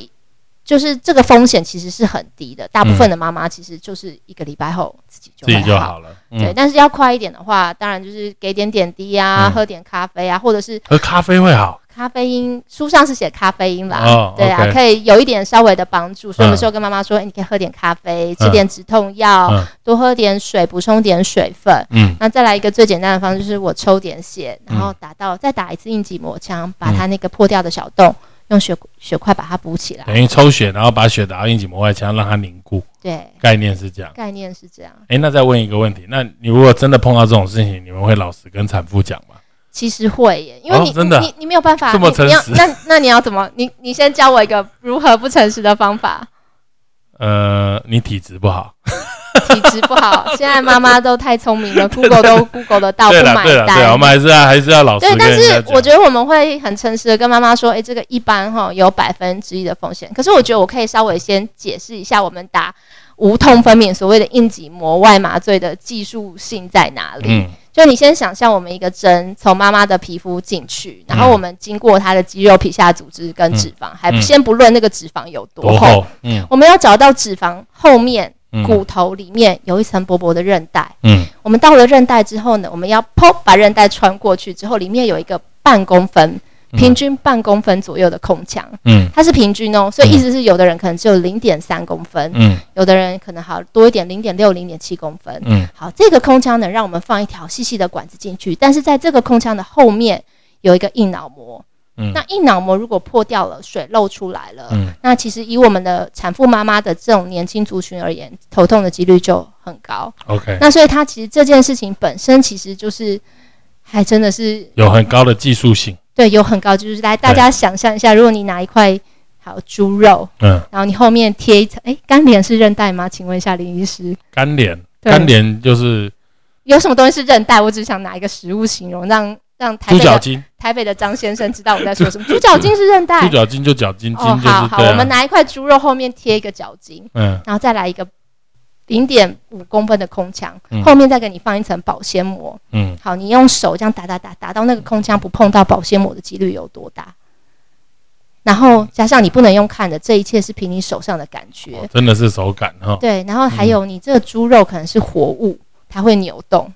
B: 就是这个风险其实是很低的，大部分的妈妈其实就是一个礼拜后自己就
A: 自己
B: 会好。
A: 就好了。
B: 对，
A: 嗯，
B: 但是要快一点的话，当然就是给点点滴啊，
A: 嗯
B: 喝点咖啡啊，或者是
A: 喝咖啡会好。
B: 咖啡因，书上是写咖啡因啦，
A: 哦
B: 对啊可以有一点稍微的帮助。所以我们
A: 嗯
B: 说跟妈妈说，哎、你可以喝点咖啡，吃点止痛药，
A: 嗯
B: 多喝点水，补充点水分。
A: 嗯
B: 那再来一个最简单的方式，就是我抽点血，然后
A: 嗯
B: 打到、再打一次应急膜枪，把它那个破掉的小洞用血血块把它补起来。
A: 等于抽血，然后把血打到硬脊膜外腔，让它凝固。
B: 对，
A: 概念是这样。
B: 概念是这样。
A: 哎，那再问一个问题，那你如果真的碰到这种事情，你们会老实跟产妇讲吗？
B: 其实会耶，因为你、
A: 哦真的
B: 你你没有办法
A: 这么
B: 你你要
A: 诚实
B: 那那你要怎么？你你先教我一个如何不诚实的方法。
A: 呃，你体质不好。
B: 体质不好，现在妈妈都太聪明了，Google 都 Google 得到，不买
A: 对了，对了，我
B: 单。
A: 们还是要还是要老实
B: 对，但。是我觉得我们会很诚实的跟妈妈说，诶，这个一般哈有百分之一的风险。可是我觉得我可以稍微先解释一下，我们打无痛分娩所谓的应急膜外麻醉的技术性在哪里？
A: 嗯
B: 就你先想象我们一个针从妈妈的皮肤进去，然后
A: 嗯
B: 我们经过她的肌肉、皮下组织跟脂肪，还
A: 嗯
B: 先不论那个脂肪有多厚，
A: 多厚？嗯
B: 我们要找到脂肪后面
A: 嗯
B: 骨头里面有一层薄薄的韧带。
A: 嗯。
B: 我们到了韧带之后呢，我们要剖把韧带穿过去之后，里面有一个半公分，
A: 嗯。
B: 平均半公分左右的空腔，
A: 嗯。
B: 它是平均哦，所以意思是有的人可能只有零点三公分，
A: 嗯。
B: 有的人可能好多一点，零点六、零点七公分。
A: 嗯。
B: 好，这个空腔呢，让我们放一条细细的管子进去，但是在这个空腔的后面有一个硬脑膜。
A: 嗯
B: 那硬脑膜如果破掉了，水漏出来了，
A: 嗯
B: 那其实以我们的产妇妈妈的这种年轻族群而言，头痛的几率就很高。
A: ，OK，
B: 那所以它其实这件事情本身其实就是，还真的是
A: 有很高的技术性。
B: 对有很高，就是来大家想象一下，如果你拿一块好猪肉，
A: 嗯，
B: 然后你后面贴一层，哎，干脸是韧带吗？请问一下林医师，
A: 干莲，
B: 对
A: 干脸就是
B: 有什么东西是韧带？我只想拿一个食物形容，让让台
A: 猪脚筋，
B: 台北的张先生知道我在说什么。猪脚筋是韧带
A: 猪。脚筋就脚筋筋
B: 哦，
A: 就是
B: 好好，
A: 啊
B: 我们拿一块猪肉后面贴一个脚筋，
A: 嗯
B: 然后再来一个零点五公分的空腔，
A: 嗯
B: 后面再给你放一层保鲜膜。
A: 嗯
B: 好，你用手这样打打打打到那个空腔不碰到保鲜膜的几率有多大？然后加上你不能用看的，这一切是凭你手上的感觉。
A: 哦真的是手感哈。
B: 对，然后还有你这个猪肉可能是活物，它会扭动，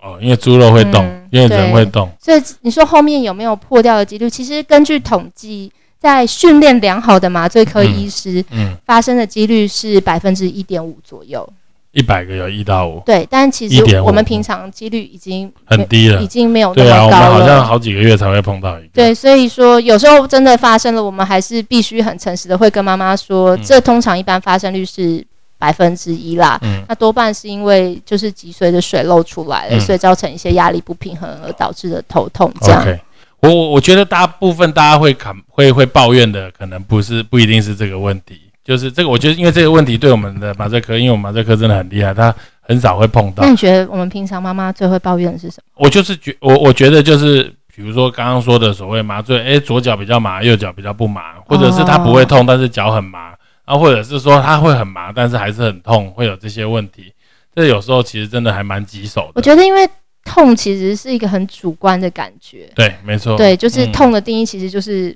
A: 哦，因为猪肉会动
B: 嗯，
A: 因为人
B: 对
A: 会动。
B: 所以你说后面有没有破掉的几率？其实根据统计，在训练良好的麻醉科
A: 嗯
B: 医师，
A: 嗯，
B: 发生的几率是百分之一点五左右。
A: 一百个有一到五，
B: 对，但其实我们平常几率已经
A: 很低了
B: 已。经没有那
A: 对啊，我们
B: 么高了。
A: 好像好几个月才会碰到一个。
B: 对，所以说有时候真的发生了，我们还是必须很诚实的会跟妈妈说，
A: 嗯
B: 这通常一般发生率是百分之一啦。
A: 嗯
B: 那多半是因为就是脊髓的水漏出来了，
A: 嗯
B: 所以造成一些压力不平衡而导致的头痛。这样
A: OK，我我我觉得大部分大家会砍会会抱怨的，可能不是不一定是这个问题，就是这个，我觉得因为这个问题对我们的麻醉科，因为我们麻醉科真的很厉害，他很少会碰到
B: 那。你觉得我们平常妈妈最会抱怨的是什么？
A: 我就是觉我我觉得就是，比如说刚刚说的所谓麻醉，诶，左脚比较麻，右脚比较不麻，或者是他不会痛，但是脚很麻，然后或者是说他会很麻，但是还是很痛，会有这些问题。这有时候其实真的还蛮棘手的。
B: 我觉得因为痛其实是一个很主观的感觉，
A: 对，没错。
B: 对，就是
A: 嗯
B: 痛的定义其实就是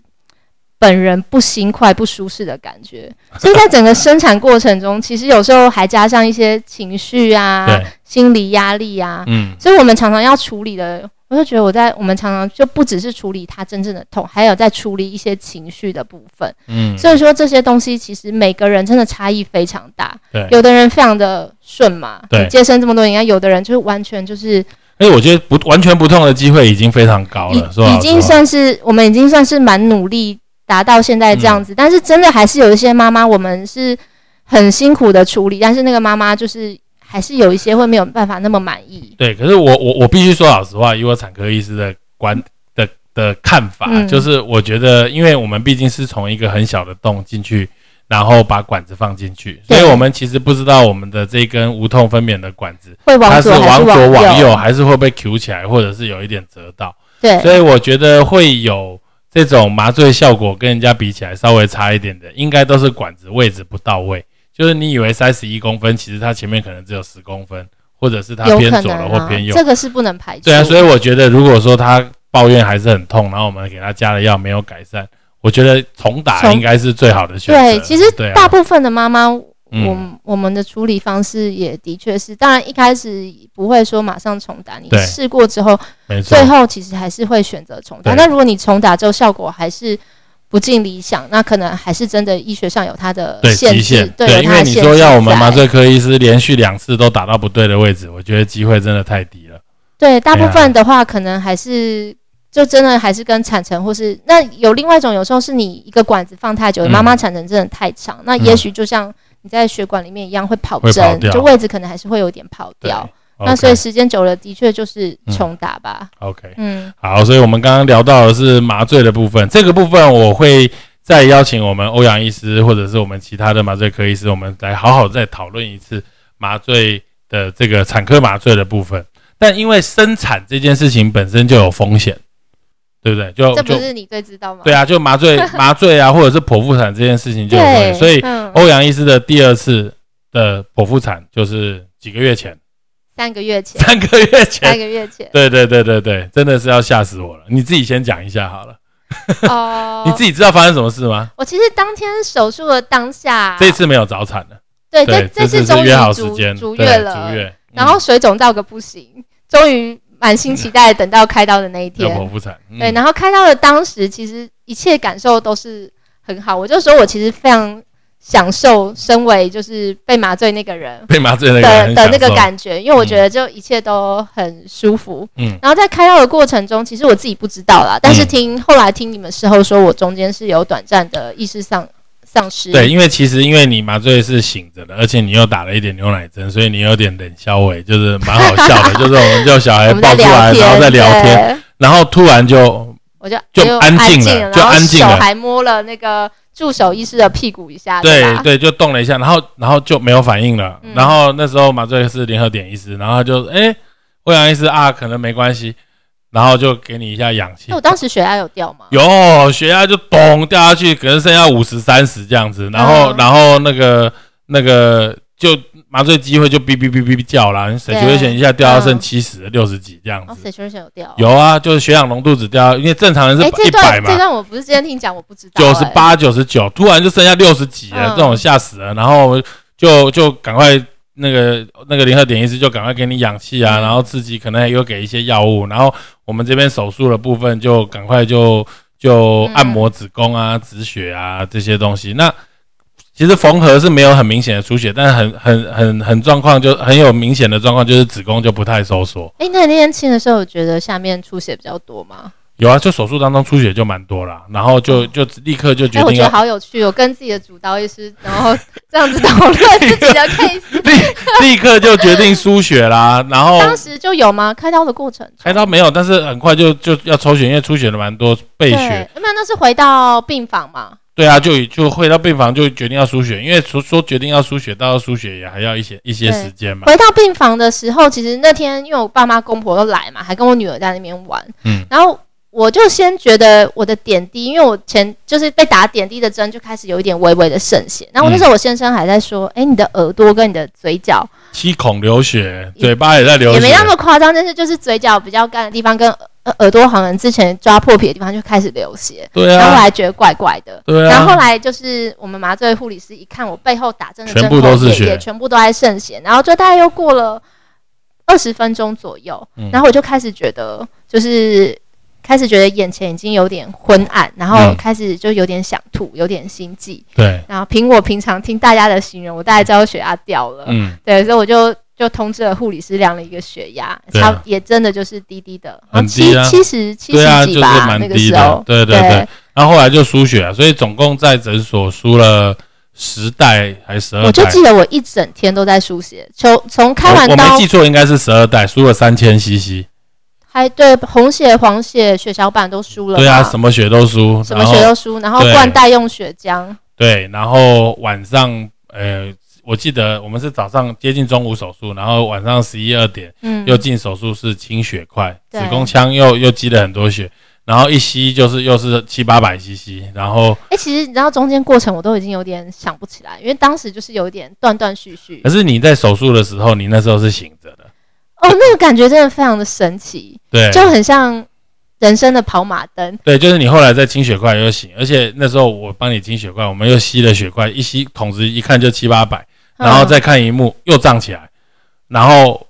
B: 本人不心快、不舒适的感觉。所以在整个生产过程中，其实有时候还加上一些情绪啊、心理压力啊，
A: 嗯
B: 所以我们常常要处理的。我就觉得我在我们常常就不只是处理他真正的痛，还有在处理一些情绪的部分。
A: 嗯，
B: 所以说这些东西其实每个人真的差异非常大。
A: 对。
B: 有的人非常的顺嘛，
A: 对
B: 接生这么多年，有的人就是完全就是
A: 而且我觉得不完全不痛的机会已经非常高了，是吧
B: 已已经算是我们已经算是蛮努力达到现在这样
A: 嗯
B: 子，但是真的还是有一些妈妈，我们是很辛苦的处理，但是那个妈妈就是还是有一些会没有办法那么满意。
A: 对。可是我我我必须说老实话，以我产科医师的观的的看法，
B: 嗯
A: 就是我觉得，因为我们毕竟是从一个很小的洞进去，然后把管子放进去，所以我们其实不知道我们的这根无痛分娩的管子，
B: 会往
A: 它是往左往
B: 右？
A: 右，还是会被 Q 起来，或者是有一点折到。
B: 对，
A: 所以我觉得会有这种麻醉效果跟人家比起来稍微差一点的，应该都是管子位置不到位。就是你以为三十一公分，其实它前面可能只有十公分，或者是它偏左了或偏，右。
B: 这个是不能排除。
A: 对啊，所以我觉得如果说他抱怨还是很痛，然后我们给他加了药没有改善，我觉得重打应该是最好的选择。
B: 对，其实大部分的妈妈，
A: 嗯
B: 我们我们的处理方式也的确是，当然一开始不会说马上重打，你试过之后，最，后其实还是会选择重打。那如果你重打之后效果还是不尽理想，那可能还是真的医学上有它的
A: 对
B: 限制
A: 极限，，
B: 对，有
A: 因为你说要我们麻醉科医师连续两次都打到不对的位置，我觉得机会真的太低了。
B: 对，大部分的话可能还是。就真的还是跟产程，或是那有另外一种，有时候是你一个管子放太久，
A: 嗯
B: 妈妈产程真的太长，那也许就像你在血管里面一样会跑针，
A: 掉
B: 就位置可能还是会有点跑
A: 对
B: 掉。那所以时间久了，的确就是重打吧。
A: OK，
B: 嗯，
A: 好，所以我们刚刚聊到的是麻醉的部分，这个部分我会再邀请我们欧阳医师或者是我们其他的麻醉科医师，我们来好好再讨论一次麻醉的这个产科麻醉的部分。但因为生产这件事情本身就有风险，对不对？就
B: 这不
A: 是
B: 你最知道吗？
A: 对啊，就麻醉 麻醉啊，或者是剖腹产这件事情就有风险。
B: 对，
A: 所以
B: 嗯
A: 欧阳医师的第二次的剖腹产就是几个月前，
B: 三个月前，
A: 三个月前
B: 三
A: 前。
B: 个月前
A: 对对对对对，真的是要吓死我了。你自己先讲一下好了。
B: 哦，
A: 你自己知道发生什么事吗？
B: 我其实当天手术的当下，
A: 这次没有早产了，
B: 对
A: 对，
B: 这
A: 次
B: 次终于
A: 约好时
B: 足
A: 间，
B: 足月了，
A: 足月，
B: 然后水肿到个不行，终于满心期待等到开刀的那一
A: 要
B: 天。
A: 剖腹产，嗯
B: 对，然后开刀的当时，其实一切感受都是很好。我就说我其实非常享受身为就是被麻醉那个人
A: 被麻醉那个人
B: 的的那个感觉，因为我觉得就一切都很舒服。
A: 嗯。
B: 然后在开药的过程中，其实我自己不知道啦，但是
A: 嗯。
B: 听后来听你们事后说，我中间是有短暂的意识丧丧失。
A: 对，因为其实因为你麻醉是醒着的，而且你又打了一点牛奶针，所以你有点冷消味，就是蛮好笑的，就是我们就小孩抱出来，然后再聊天，然后突然就
B: 我就
A: 就
B: 就
A: 安静了就安静了。
B: 手还摸了那个助手医师的屁股一下，吧？
A: 对对，就动了一下，然后然后就没有反应了。
B: 嗯
A: 然后那时候麻醉是联合点医师，然后他就哎，欧阳医师啊，可能没关系，然后就给你一下氧气
B: 那。我当时血压有掉吗？
A: 有血压就咚掉下去，可能剩下五十三十这样子，然后、
B: 嗯
A: 然后那个那个就麻醉机会就哔哔哔哔哔叫啦，水球险一下掉到剩
B: 嗯
A: 七十六十几这样
B: 哦
A: 子。
B: ，saturation 有掉。
A: 有啊，就是血氧浓度只掉，因为正常人是一百
B: 段这
A: 嘛，
B: 段我不是今天听讲，我不知道。哎，
A: 九十八、九十九，突然就剩下六十几了，
B: 嗯
A: 这种吓死了。然后就就赶快那个那个联合点医师就赶快给你氧气啊，
B: 嗯
A: 然后自己可能也有给一些药物，然后我们这边手术的部分就赶快就就
B: 嗯
A: 按摩子宫啊、止血啊这些东西。那其实缝合是没有很明显的出血，但是很很很很状况就很有明显的状况，就是子宫就不太收缩。
B: 哎，那你那天亲的时候，有觉得下面出血比较多吗？
A: 有啊，就手术当中出血就蛮多啦，然后就就立刻就决
B: 哎，我觉得好有趣，我跟自己的主刀医师，然后这样子讨论自己的 case，
A: 立立刻就决定输血啦，然后
B: 当时就有吗？开刀的过程？
A: 开刀没有，但是很快就就要抽血，因为出血的蛮多备，血。
B: 没有，那是回到病房嘛？
A: 对啊，就就回到病房就决定要输血，因为说说决定要输血到要输血也还要一些一些时间嘛。
B: 回到病房的时候，其实那天因为我爸妈公婆都来嘛，还跟我女儿在那边玩，
A: 嗯。
B: 然后我就先觉得我的点滴，因为我前就是被打点滴的针就开始有一点微微的渗血，然后那时候我先生还在说，哎、你的耳朵跟你的嘴角
A: 七孔流血，嘴巴也在流血，
B: 也没那么夸张，但是就是嘴角比较干的地方跟呃耳朵好像之前抓破皮的地方就开始流血，
A: 对
B: 然后我
A: 啊，
B: 还觉得怪怪的。
A: 对啊。
B: 然后后来就是我们麻醉护理师一看我背后打针的针
A: 全部都是血
B: 口也也全部都在渗血，然后就大概又过了二十分钟左右，
A: 嗯。
B: 然后我就开始觉得就是开始觉得眼前已经有点昏暗，然后
A: 嗯
B: 开始就有点想吐，有点心悸，
A: 对，
B: 然后凭我平常听大家的形容，我大概知道血压掉了，
A: 嗯，
B: 对，所以我就。就通知了护理师量了一个血压，
A: 对啊。
B: 也真的就是低低的，
A: 很
B: 七
A: 低啊。
B: 七十七十几吧，那个时候，，
A: 对对对。然后后来就输血了，所以总共在诊所输了十袋还是十二袋？
B: 我就记得我一整天都在输血，从从开完
A: 我我
B: 刀
A: 没记错，应该是十二袋，输了三千 CC。
B: 还对红血、黄血、血小板都输了，
A: 对啊，什么血都输，
B: 什么血都输，然后
A: 对。
B: 灌袋用血浆，
A: 对，然后晚上呃，我记得我们是早上接近中午手术，然后晚上十一二点
B: 嗯
A: 又进手术室清血块，子宫腔又又积了很多血，然后一吸就是又是七八百 CC，然后
B: 哎、其实你知道中间过程我都已经有点想不起来，因为当时就是有一点断断续续
A: 可。是你在手术的时候，你那时候是醒着的，
B: 哦，那个感觉真的非常的神奇，
A: 对，
B: 就很像人生的跑马灯。
A: 对，就是你后来在清血块又醒，而且那时候我帮你清血块，我们又吸了血块，一吸筒子一看就七八百，
B: 嗯
A: 然后再看一幕又胀起来，然后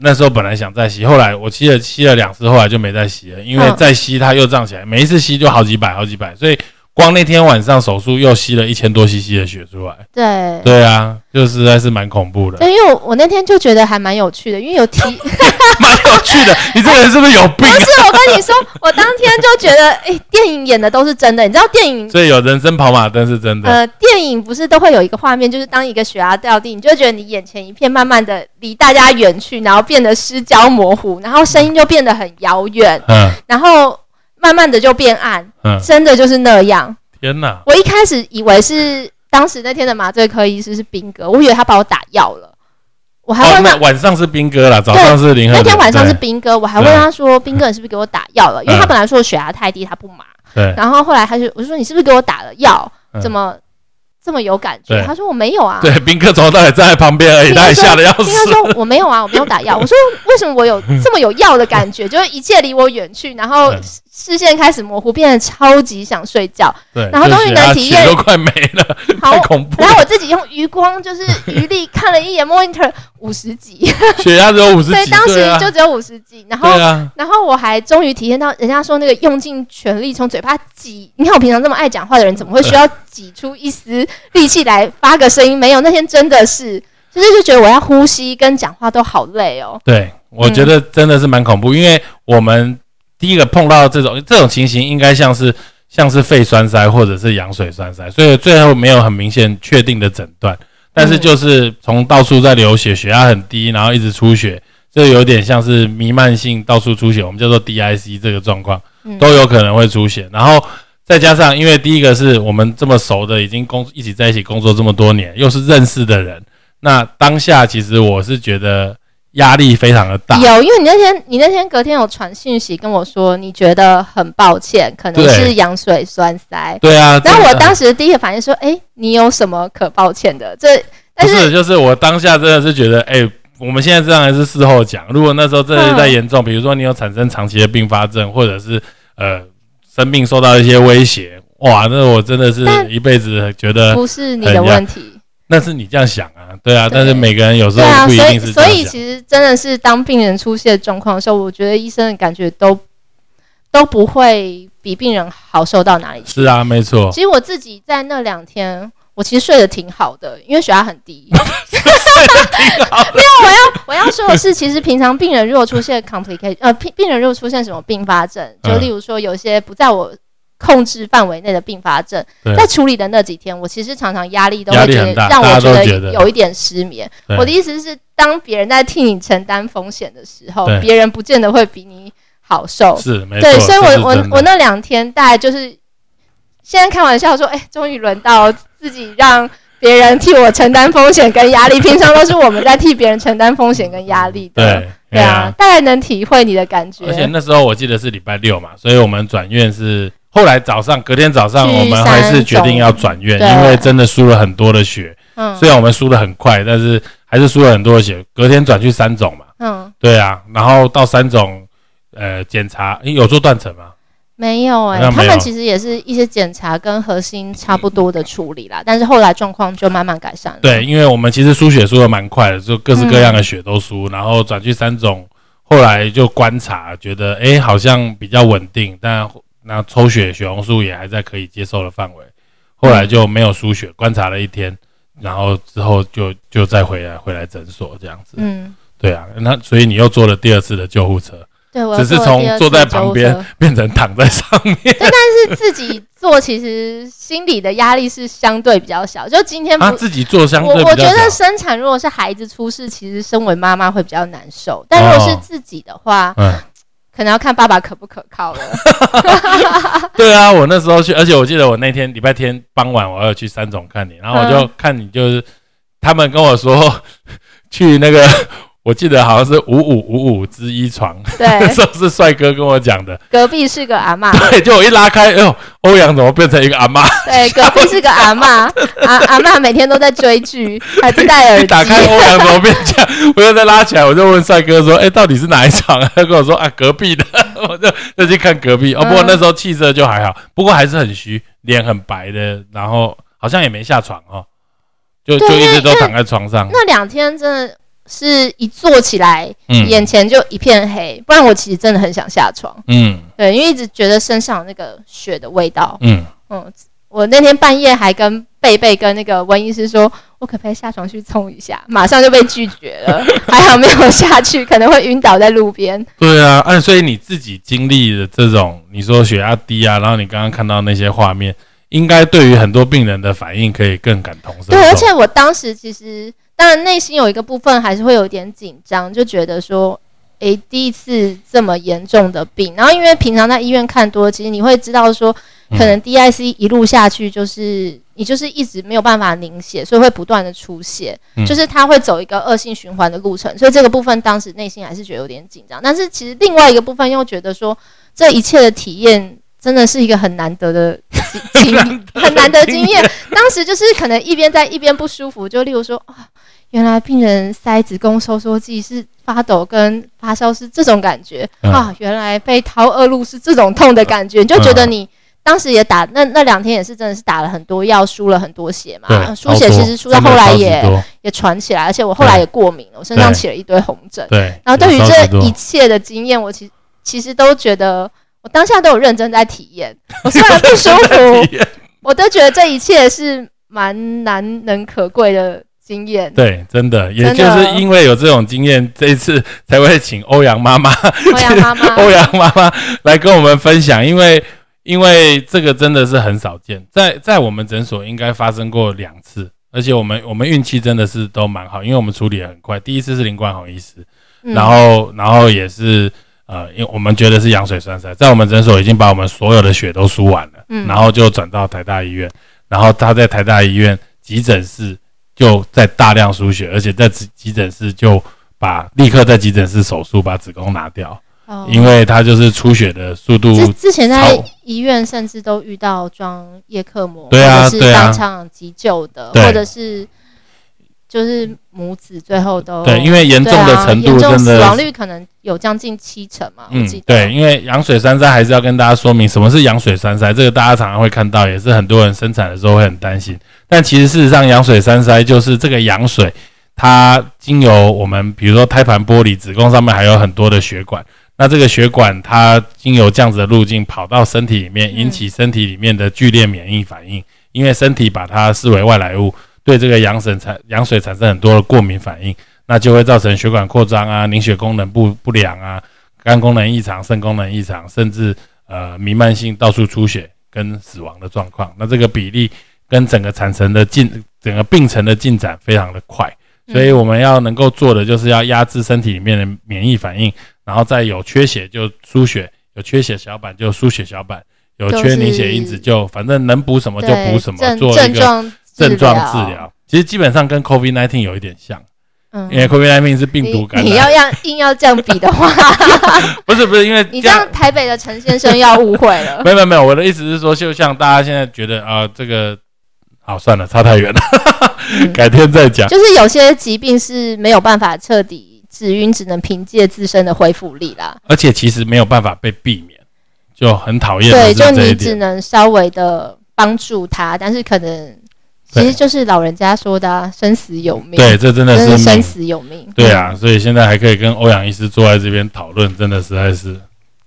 A: 那时候本来想再吸，后来我吸了吸了两次，后来就没再吸了，因为
B: 嗯。
A: 再吸它又胀起来，每一次吸就好几百好几百，所以光那天晚上手术又吸了一千多 CC 的血出来，
B: 对
A: 对啊，就实在是蛮恐怖的，
B: 对，因为我我那天就觉得还蛮有趣的，因为有提，
A: 蛮有趣的。你这个人是不是有病啊？
B: 不是我跟你说，我当天就觉得，哎、电影演的都是真的，你知道电影。
A: 所以有人生跑马灯是真的，
B: 呃，电影不是都会有一个画面，就是当一个血压掉地，你就会觉得你眼前一片慢慢的离大家远去，然后变得失焦模糊，然后声音就变得很遥远，
A: 嗯
B: 然后慢慢的就变暗，
A: 嗯，
B: 真的就是那样。
A: 天哪！
B: 我一开始以为是当时那天的麻醉科医师是兵哥，我以为他把我打药了，我还
A: 哦，
B: 问他、
A: 那晚上是兵哥啦，早上是林鹤
B: 那。天晚上是
A: 对
B: 兵哥，我还问他说兵哥你是不是给我打药了？因为他
A: 嗯
B: 本来说我血压太低，他不麻，
A: 对，
B: 然后后来他就我就说你是不是给我打了药？
A: 嗯
B: 怎么这么有感觉？他说我没有啊。
A: 对，兵哥从头到尾站在旁边而已，他也吓得要
B: 兵哥。说我没有啊，我没有打药。我说为什么我有这么有药的感觉？就是一切离我远去，然后
A: 嗯
B: 视视线开始模糊，变得超级想睡觉。
A: 对，
B: 然后终于能体验
A: 都快没了，
B: 好
A: 太，恐怖
B: 然
A: 了。
B: 后我自己用余光就是余力看了一眼 monitor 五十几，
A: 血压只有五十
B: 对，
A: 几，
B: 当时就只有五十几，然后
A: 啊，
B: 然后我还终于体验到人家说那个用尽全力从嘴巴挤，你看我平常这么爱讲话的人，怎么会需要挤出一丝力气来发个声音？没有，那天真的是，就是就觉得我要呼吸跟讲话都好累哦。
A: 对，我觉得真的是蛮恐怖，因为我们第一个碰到这种这种情形，应该像是像是肺栓塞或者是羊水栓塞，所以最后没有很明显确定的诊断，但是
B: 嗯
A: 就是从到处在流血，血压很低，然后一直出血，这有点像是弥漫性到处出血，我们叫做 DIC 这个状况。
B: 嗯，
A: 都有可能会出血。然后再加上，因为第一个是我们这么熟的，已经工一起在一起工作这么多年，又是认识的人，那当下其实我是觉得压力非常的大。
B: 有，因为你那天你那天隔天有传讯息跟我说，你觉得很抱歉，可能是羊水栓塞。
A: 对啊，
B: 然后我当时第一个反应说，哎，你有什么可抱歉的？这但
A: 不是，
B: 是
A: 就是我当下真的是觉得，哎、我们现在这样还是事后讲。如果那时候真的是在
B: 嗯
A: 严重，比如说你有产生长期的并发症，或者是呃生病受到一些威胁，哇，那我真的是一辈子觉得
B: 不是你的问题。
A: 那是你这样想啊，对啊，
B: 对
A: 但是每个人有时
B: 对啊，
A: 候不一
B: 所以
A: 定是。
B: 所以其实真的是当病人出现状况的时候，我觉得医生的感觉都都不会比病人好受到哪里去。
A: 是啊，没错。
B: 其实我自己在那两天，我其实睡得挺好的，因为血压很低。没有，我要我要说的是，其实平常病人如果出现 complication，呃，病病人如果出现什么并发症，就
A: 嗯
B: 例如说有些不在我控制范围内的并发症，在处理的那几天，我其实常常压力都
A: 压
B: 会觉得让我觉得有一点失眠。我的意思是，当别人在替你承担风险的时候，别人不见得会比你好受。
A: 是没错，
B: 对，所以我我我那两天大概就是现在开玩笑说，哎、终于轮到自己让别人替我承担风险跟压力，平常都是我们在替别人承担风险跟压力的。
A: 对
B: 对啊，，大概能体会你的感觉。
A: 而且那时候我记得是礼拜六嘛，所以我们转院是后来早上隔天早上我们还是决定要转院，因为真的输了很多的血，
B: 嗯
A: 虽然我们输的很快，但是还是输了很多的血。隔天转去三种嘛，
B: 嗯，
A: 对啊，然后到三种呃检查，诶有做断层吗？
B: 没有哎、他们其实也是一些检查跟核心差不多的处理啦，但是后来状况就慢慢改善了。
A: 对，因为我们其实输血输的蛮快的，就各式各样的血都输，然后转去三种，后来就观察，觉得诶好像比较稳定，但那抽血血红素也还在可以接受的范围，后来就没有输血，观察了一天，然后之后就就再回来回来诊所这样子。
B: 嗯，
A: 对啊，那所以你又坐了第二次的救护车，
B: 对，我
A: 只是从坐在旁边变成躺在上面。
B: 但是自己做，其实心理的压力是相对比较小。就今天不，
A: 他自己做相
B: 我我觉。得生产如果是孩子出事，其实身为妈妈会比较难受，但如果是
A: 哦
B: 自己的话，
A: 嗯，
B: 可能要看爸爸可不可靠了。
A: 对啊，我那时候去，而且我记得我那天礼拜天傍晚我要去三总看你，然后我就看你就是他们跟我说 去那个。我记得好像是五五五五之一床，
B: 对，
A: 那时候是帅哥跟我讲的。
B: 隔壁是个阿妈，
A: 对，就我一拉开，哎呦，欧阳怎么变成一个阿妈？
B: 对，隔壁是个阿妈，阿阿妈每天都在追剧，还不戴耳机。
A: 打开欧阳怎么变这样？我又再拉起来，我就问帅哥说：“哎，到底是哪一床？”他跟我说：“啊，隔壁的。”我就就去看隔壁。哦，不过那时候气色就还好，不过还是很虚，脸很白的，然后好像也没下床哦，就就一直都躺在床上。
B: 那两天真的。是一坐起来，眼前就一片黑，不然我其实真的很想下床。嗯，对，因为一直觉得身上那个血的味道。嗯嗯，我那天半夜还跟贝贝跟那个温医师说，我可不可以下床去冲一下？马上就被拒绝了，还好没有下去，可能会晕倒在路边。
A: 对啊，按所以你自己经历的这种，你说血压低啊，然后你刚刚看到那些画面，应该对于很多病人的反应可以更感同身受。
B: 对，而且我当时其实。当然，内心有一个部分还是会有点紧张，就觉得说，诶，第一次这么严重的病，然后因为平常在医院看多，其实你会知道说，可能 DIC 一路下去就是你就是一直没有办法凝血，所以会不断的出血，就是它会走一个恶性循环的路程，所以这个部分当时内心还是觉得有点紧张。但是其实另外一个部分又觉得说，这一切的体验真的是一个很难得的 经很难得经验。当时就是可能一边在一边不舒服，就例如说啊。原来病人塞子宫收缩剂是发抖跟发烧是这种感觉啊！原来被掏恶露是这种痛的感觉，就觉得你当时也打那那两天也是真的是打了很多药，输了很多血嘛。输血其实输到后来也也传起来，而且我后来也过敏了，我身上起了一堆红疹。
A: 对，
B: 然后对于这一切的经验，我其其实都觉得我当下都有认真在体验。我虽然不舒服，我都觉得这一切是蛮难能可贵的。经验
A: 对，真的，也就是因为有这种经验，这一次才会请欧阳妈妈，
B: 欧阳妈妈，
A: 欧阳妈妈来跟我们分享，因为因为这个真的是很少见，在在我们诊所应该发生过两次，而且我们我们运气真的是都蛮好，因为我们处理的很快。第一次是林冠宏医师，然后然后也是呃，因为我们觉得是羊水栓塞，在我们诊所已经把我们所有的血都输完了，然后就转到台大医院，然后他在台大医院急诊室。就在大量输血，而且在急急诊室就把立刻在急诊室手术把子宫拿掉，因为他就是出血的速度。
B: 之之前在医院甚至都遇到装叶克膜，
A: 对啊，
B: 是当场急救的，或者是就是母子最后都
A: 对，因为严重的程度真的
B: 死亡率可能有将近七成嘛。嗯，
A: 对，因为羊水栓塞还是要跟大家说明什么是羊水栓塞，这个大家常常会看到，也是很多人生产的时候会很担心。但其实事实上，羊水栓塞就是这个羊水，它经由我们比如说胎盘剥离，子宫上面还有很多的血管，那这个血管它经由这样子的路径跑到身体里面，引起身体里面的剧烈免疫反应，因为身体把它视为外来物，对这个羊水产羊水产生很多的过敏反应，那就会造成血管扩张啊，凝血功能不不良啊，肝功能异常、肾功能异常，甚至呃弥漫性到处出血跟死亡的状况，那这个比例。跟整个产程的进，整个病程的进展非常的快，所以我们要能够做的就是要压制身体里面的免疫反应，然后再有缺血就输血，有缺血小板就输血小板，有缺凝血因子就反正能补什么就补什么，做一个症状治疗。其实基本上跟 COVID nineteen 有一点像，嗯，因为 COVID nineteen 是病毒感染。
B: 你要要硬要这样比的话，
A: 不是不是，因为
B: 你这样台北的陈先生要误会了。
A: 没有没有，我的意思是说，就像大家现在觉得啊，这个。好，算了，差太远了，改天再讲。
B: 就是有些疾病是没有办法彻底治愈，只能凭借自身的恢复力啦。
A: 而且其实没有办法被避免，就很讨厌。
B: 对，就你只能稍微的帮助他，但是可能其实就是老人家说的生死有命。
A: 对，这真的是
B: 生死有命。
A: 对啊，所以现在还可以跟欧阳医师坐在这边讨论，真的实在是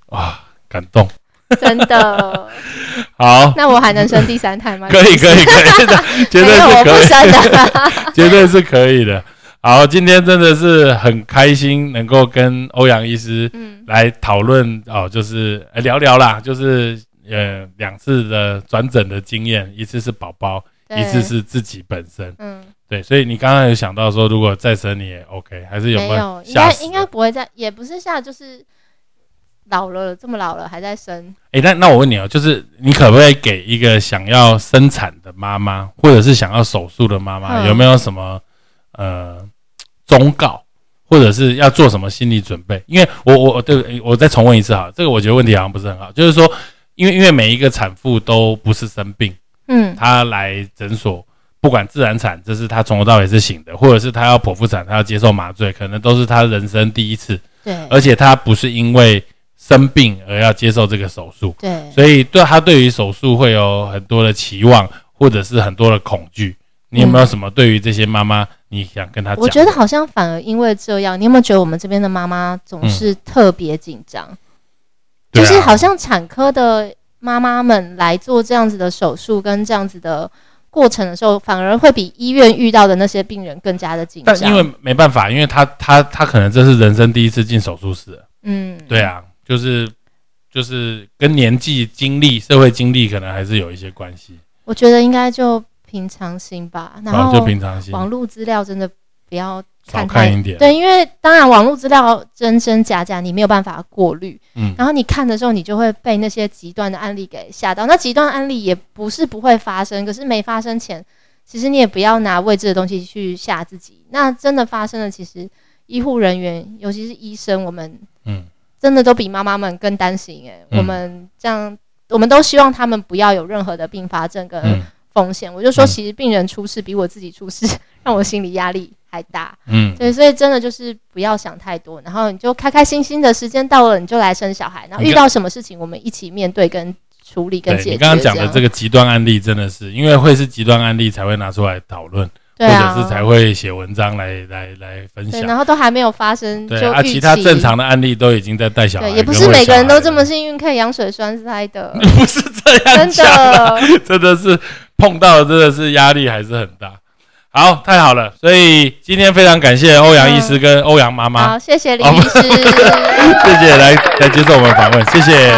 A: 哇，感动。
B: 真的
A: 好，
B: 那我还能生第三胎吗？
A: 可以，可以，可以的，绝对是可以
B: 的，
A: 绝对是可以的。好，今天真的是很开心，能够跟欧阳医师嗯来讨论哦，就是聊聊啦，就是呃两次的转诊的经验，一次是宝宝，一次是自己本身，嗯，对，所以你刚刚有想到说，如果再生你也 OK，还是有没
B: 有？应该应该不会再，也不是下就是。老了这么老了还在生，
A: 哎，那那我问你哦，就是你可不可以给一个想要生产的妈妈，或者是想要手术的妈妈，有没有什么呃忠告，或者是要做什么心理准备？因为我我对我再重问一次哈，这个我觉得问题好像不是很好，就是说，因为因为每一个产妇都不是生病，嗯，她来诊所。不管自然产，这是他从头到尾是醒的，或者是他要剖腹产，他要接受麻醉，可能都是他人生第一次。
B: 对，
A: 而且他不是因为生病而要接受这个手术。
B: 对，
A: 所以对他对于手术会有很多的期望，或者是很多的恐惧。你有没有什么对于这些妈妈，你想跟他讲？
B: 我觉得好像反而因为这样，你有没有觉得我们这边的妈妈总是特别紧张？就是好像产科的妈妈们来做这样子的手术，跟这样子的。过程的时候，反而会比医院遇到的那些病人更加的紧张。
A: 但因为没办法，因为他他他可能这是人生第一次进手术室。嗯，对啊，就是就是跟年纪、经历、社会经历可能还是有一些关系。
B: 我觉得应该就平常心吧，然后
A: 就平常心。
B: 网络资料真的不要。
A: 少看一点，
B: 对，因为当然网络资料真真假假，你没有办法过滤。嗯，然后你看的时候，你就会被那些极端的案例给吓到。那极端案例也不是不会发生，可是没发生前，其实你也不要拿未知的东西去吓自己。那真的发生了，其实医护人员，尤其是医生，我们嗯，真的都比妈妈们更担心。哎，我们这样，我们都希望他们不要有任何的并发症跟风险。我就说，其实病人出事比我自己出事，让我心理压力。还大，嗯，对，所以真的就是不要想太多，然后你就开开心心的时间到了，你就来生小孩，然后遇到什么事情，我们一起面对跟处理跟解决。
A: 你刚刚讲的这个极端案例，真的是因为会是极端案例才会拿出来讨论，或者是才会写文章来来来分享，
B: 然后都还没有发生，
A: 对啊，其他正常的案例都已经在带小孩，
B: 也不是每个人都这么幸运可以羊水栓塞的，
A: 不是这样，真的。真的是碰到真的是压力还是很大。好，太好了，所以今天非常感谢欧阳医师跟欧阳妈妈。
B: 好，谢谢李医师，
A: 谢谢来来接受我们访问，谢谢。